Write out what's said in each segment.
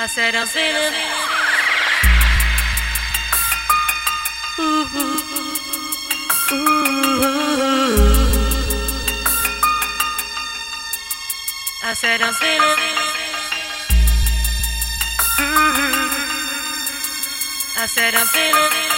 I said I'm feeling. Ooh. I said I'm feeling. I said I'm feeling.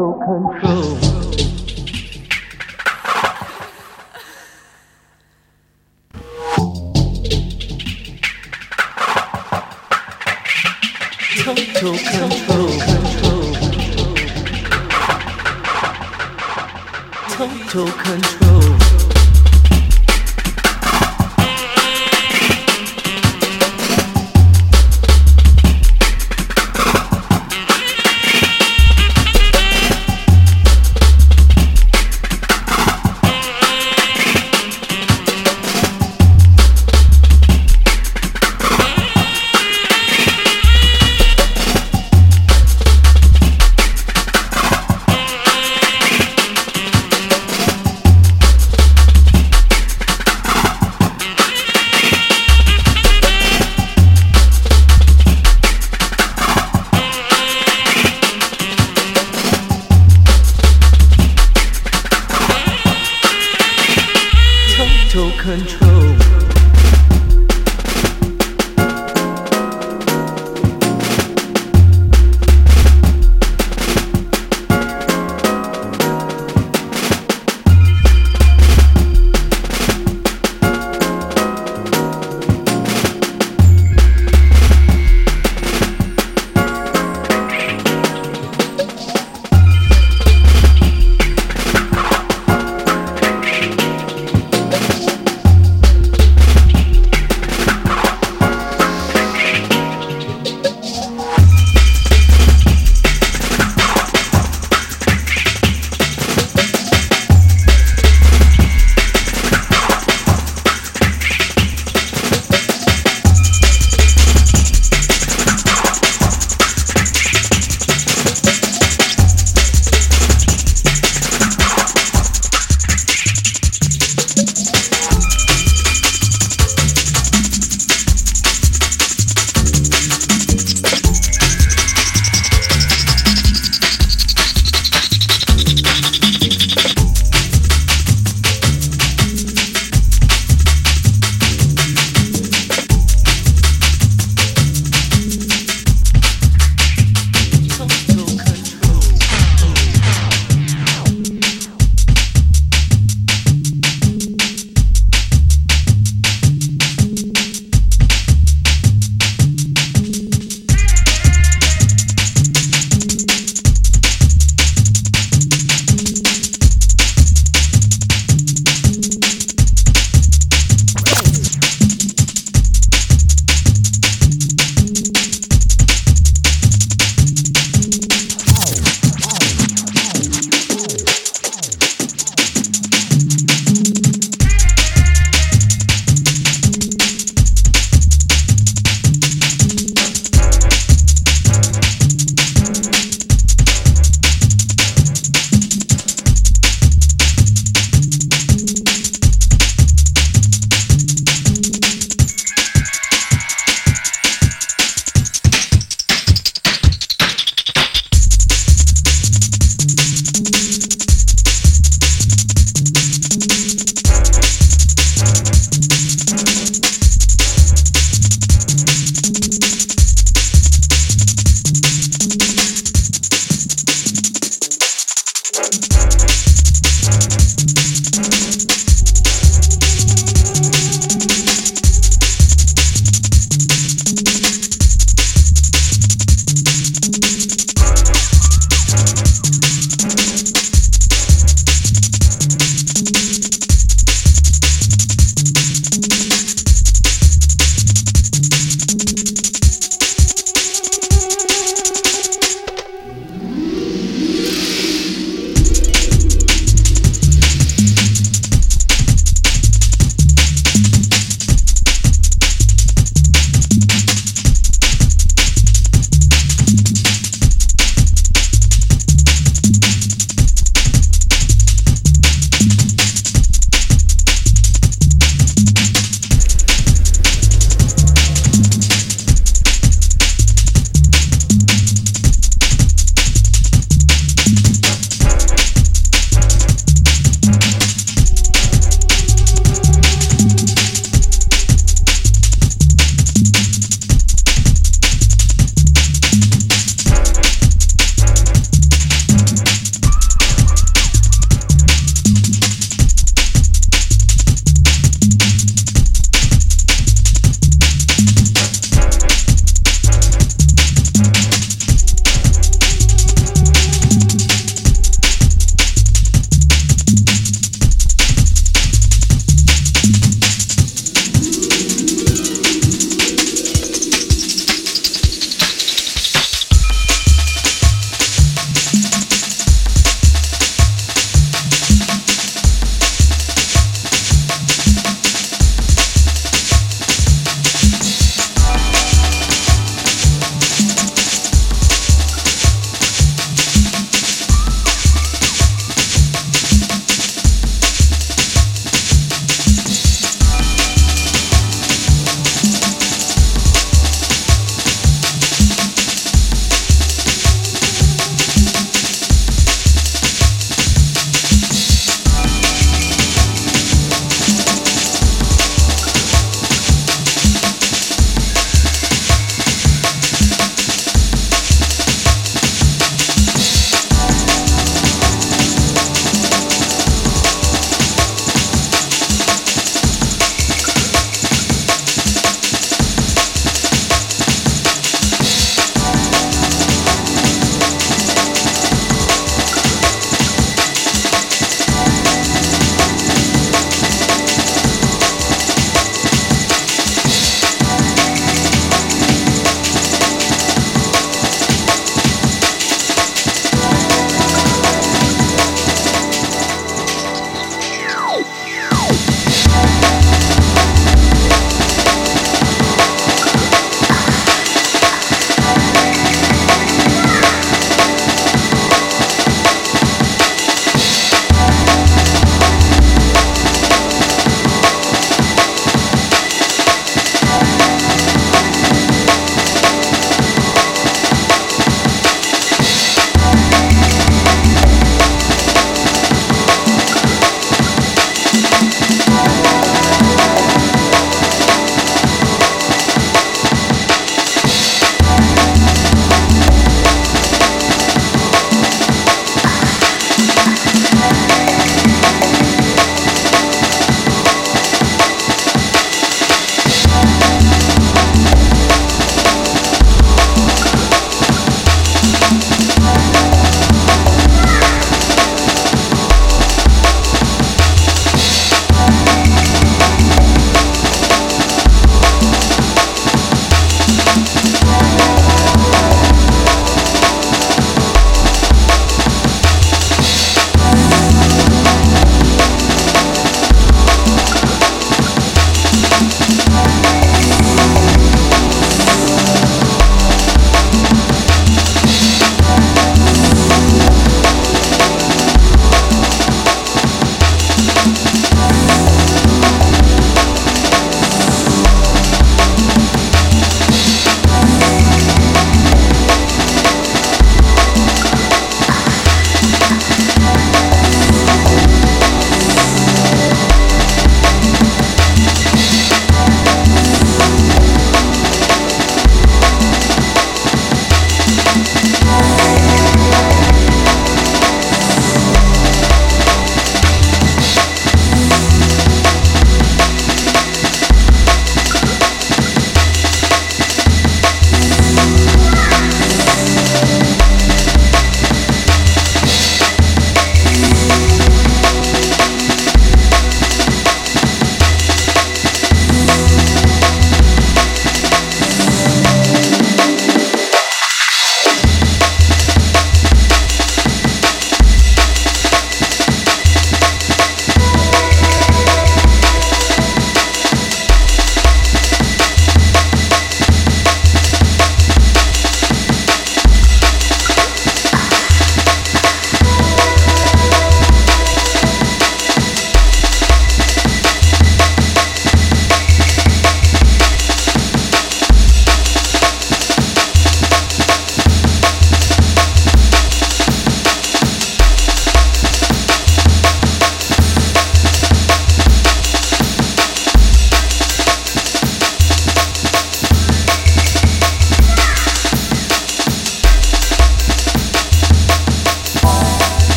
Total control. Total control. Total control.